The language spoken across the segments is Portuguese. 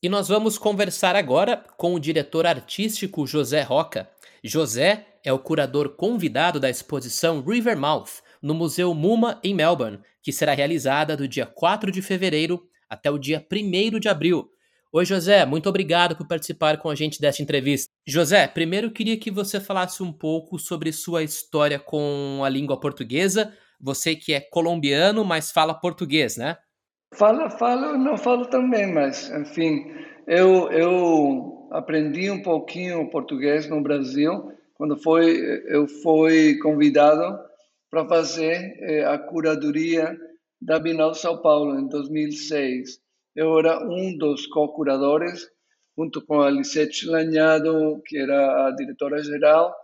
E nós vamos conversar agora com o diretor artístico José Roca. José é o curador convidado da exposição Rivermouth, no Museu MoMA em Melbourne, que será realizada do dia 4 de fevereiro até o dia 1 de abril. Oi, José, muito obrigado por participar com a gente desta entrevista. José, primeiro queria que você falasse um pouco sobre sua história com a língua portuguesa. Você que é colombiano, mas fala português, né? Fala, falo, não falo também, mas, enfim, eu, eu aprendi um pouquinho português no Brasil quando foi, eu fui convidado para fazer eh, a curadoria da Bienal São Paulo em 2006. Eu era um dos co-curadores, junto com a Lisette Lanhado, que era a diretora-geral,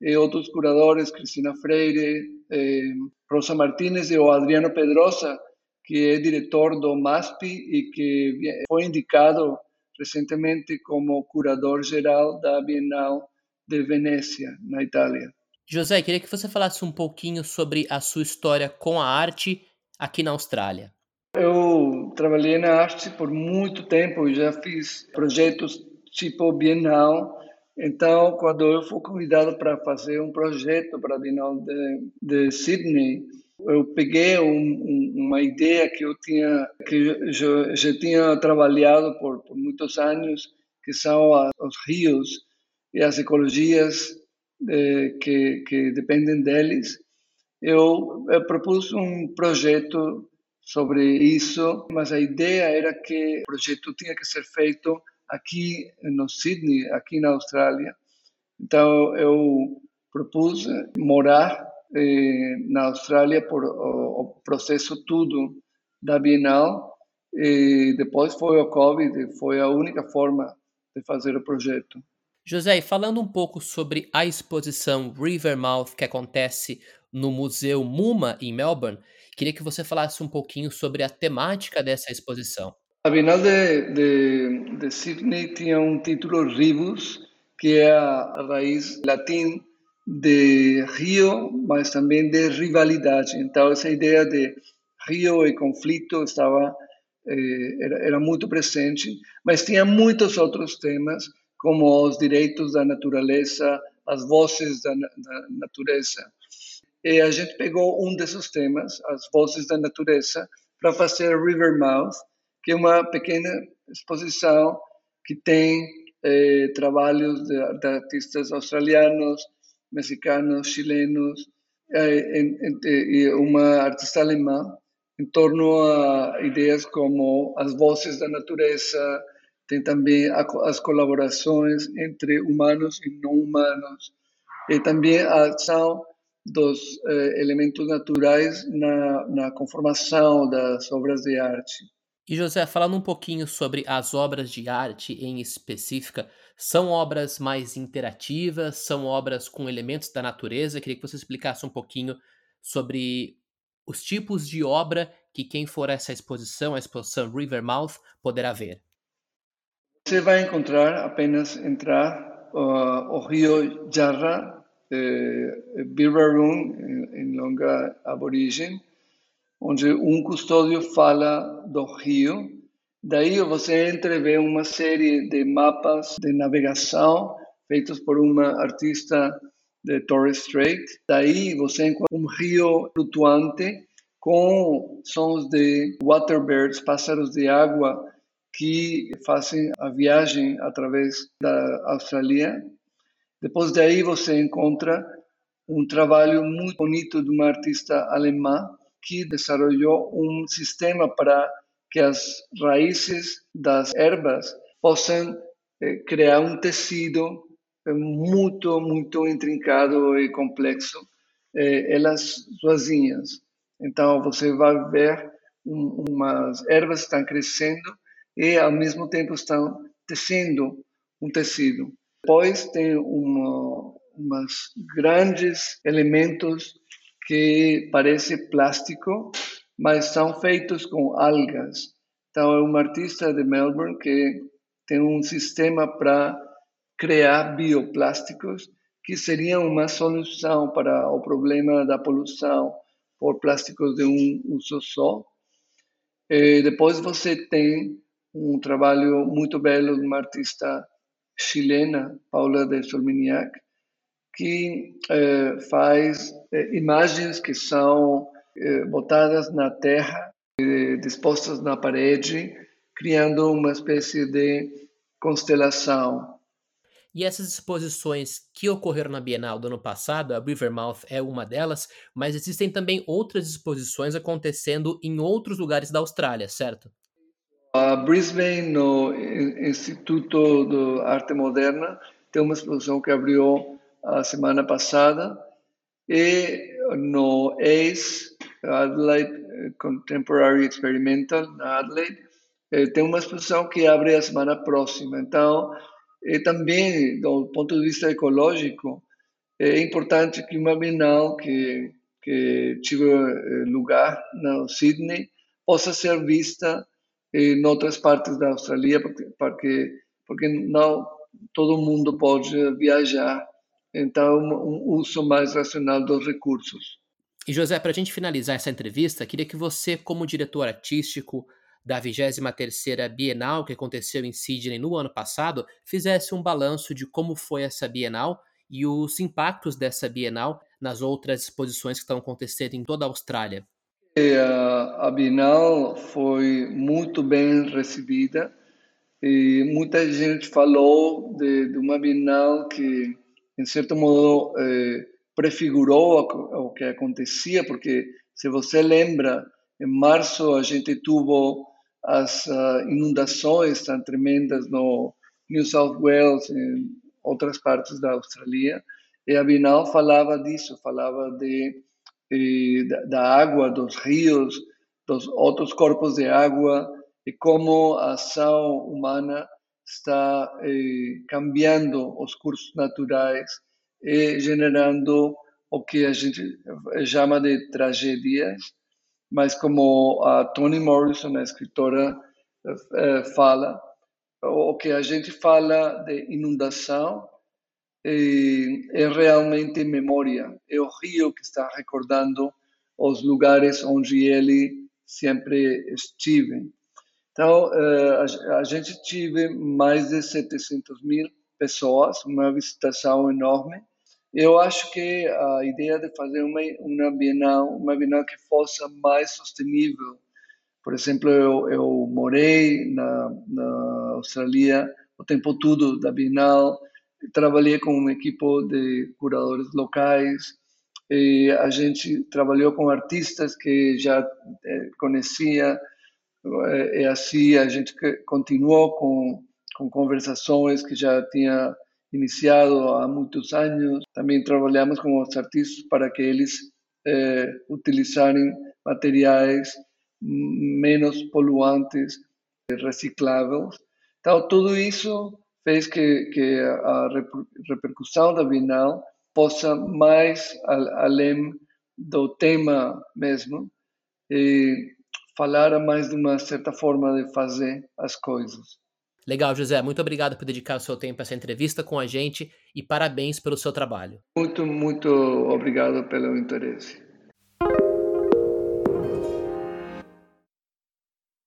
e outros curadores, Cristina Freire, eh, Rosa Martínez e o Adriano Pedrosa, que é diretor do MASP e que foi indicado recentemente como curador geral da Bienal de Venécia, na Itália. José, queria que você falasse um pouquinho sobre a sua história com a arte aqui na Austrália. Eu trabalhei na arte por muito tempo, já fiz projetos tipo Bienal. Então, quando eu fui convidado para fazer um projeto para a Bienal de, de Sydney, eu peguei um, um, uma ideia que eu tinha que já, já tinha trabalhado por, por muitos anos que são a, os rios e as ecologias de, que, que dependem deles. Eu, eu propus um projeto sobre isso mas a ideia era que o projeto tinha que ser feito aqui no Sydney aqui na Austrália. Então eu propus morar eh, na Austrália por o, o, processo tudo da Bienal e depois foi o Covid, foi a única forma de fazer o projeto. José, falando um pouco sobre a exposição Rivermouth que acontece no Museu MUMA em Melbourne, queria que você falasse um pouquinho sobre a temática dessa exposição. A Bienal de, de, de Sydney tinha um título Ribus, que é a raiz latim de rio, mas também de rivalidade. Então, essa ideia de rio e conflito estava eh, era, era, muito presente, mas tinha muitos outros temas, como os direitos da natureza, as vozes da, da natureza. E a gente pegou um desses temas, as vozes da natureza, para fazer Rivermouth, que é uma pequena exposição que tem eh, trabalhos de, de artistas australianos, mexicanos, chilenos e uma artista alemã em torno a ideias como as vozes da natureza, tem também as colaborações entre humanos e não humanos, e também a ação dos eh, elementos naturais na, na conformação das obras de arte. E José, falando um pouquinho sobre as obras de arte em específica, são obras mais interativas, são obras com elementos da natureza? Queria que você explicasse um pouquinho sobre os tipos de obra que quem for a essa exposição, a exposição Rivermouth, poderá ver. Você vai encontrar apenas entrar uh, o rio Jarra, eh, Birrarung, em, em longa aborigem, onde um custódio fala do rio. Daí você entra e vê uma série de mapas de navegação feitos por uma artista de Torres Strait. Daí você encontra um rio flutuante com sons de waterbirds, pássaros de água que fazem a viagem através da Austrália. Depois daí você encontra um trabalho muito bonito de uma artista alemã que um sistema para que as raízes das ervas possam eh, criar um tecido eh, muito, muito intrincado e complexo, eh, elas sozinhas. Então, você vai ver um, umas ervas estão crescendo e, ao mesmo tempo, estão tecendo um tecido. Depois, tem uma, umas grandes elementos que parece plástico, mas são feitos com algas. Então, é um artista de Melbourne que tem um sistema para criar bioplásticos que seriam uma solução para o problema da poluição por plásticos de um uso só. E depois você tem um trabalho muito belo de uma artista chilena, Paula de Solminiac, que eh, faz eh, imagens que são eh, botadas na terra, dispostas na parede, criando uma espécie de constelação. E essas exposições que ocorreram na Bienal do ano passado, a Rivermouth é uma delas, mas existem também outras exposições acontecendo em outros lugares da Austrália, certo? A Brisbane, no Instituto de Arte Moderna, tem uma exposição que abriu a semana passada e no ACE, Adelaide Contemporary Experimental, na Adelaide, eh, tem uma exposição que abre a semana próxima. Então, e também, do ponto de vista ecológico, é importante que uma Bienal que, que tive eh, lugar na Sydney possa ser vista em outras partes da Austrália, porque, porque, porque não todo mundo pode viajar. Então, um uso mais racional dos recursos. E José, para a gente finalizar essa entrevista, queria que você, como diretor artístico, da 23ª Bienal que aconteceu em Sydney no ano passado, fizesse um balanço de como foi essa Bienal e os impactos dessa Bienal nas outras exposições que estão acontecendo em toda a Austrália. A Bienal foi muito bem recebida e muita gente falou de, de uma Bienal que, em certo modo, eh, prefigurou o que acontecia, porque se você lembra, em março a gente teve as uh, inundações tão tremendas no New South Wales em outras partes da Austrália. E a Bienal falava disso, falava de, de, da água, dos rios, dos outros corpos de água e como a ação humana está eh, cambiando os cursos naturais e generando o que a gente chama de tragédias mas como a Toni Morrison, a escritora, eh, fala, o que a gente fala de inundação é, é realmente memória, é o rio que está recordando os lugares onde ele sempre esteve. Então, eh, a gente tive mais de 700 mil pessoas, uma visitação enorme, eu acho que a ideia de fazer uma, uma Bienal, uma Bienal que fosse mais sustentável, por exemplo, eu, eu morei na, na Austrália o tempo todo da Bienal, trabalhei com uma equipe de curadores locais, e a gente trabalhou com artistas que já eh, conhecia, e assim a gente continuou com, com conversações que já tinha iniciado há muitos anos. Também trabalhamos com os artistas para que eles eh, utilizarem materiais menos poluantes, recicláveis. Então, tudo isso fez que, que a repercussão da Bienal possa mais além do tema mesmo e falar mais de uma certa forma de fazer as coisas. Legal, José. Muito obrigado por dedicar o seu tempo a essa entrevista com a gente e parabéns pelo seu trabalho. Muito, muito obrigado pelo interesse.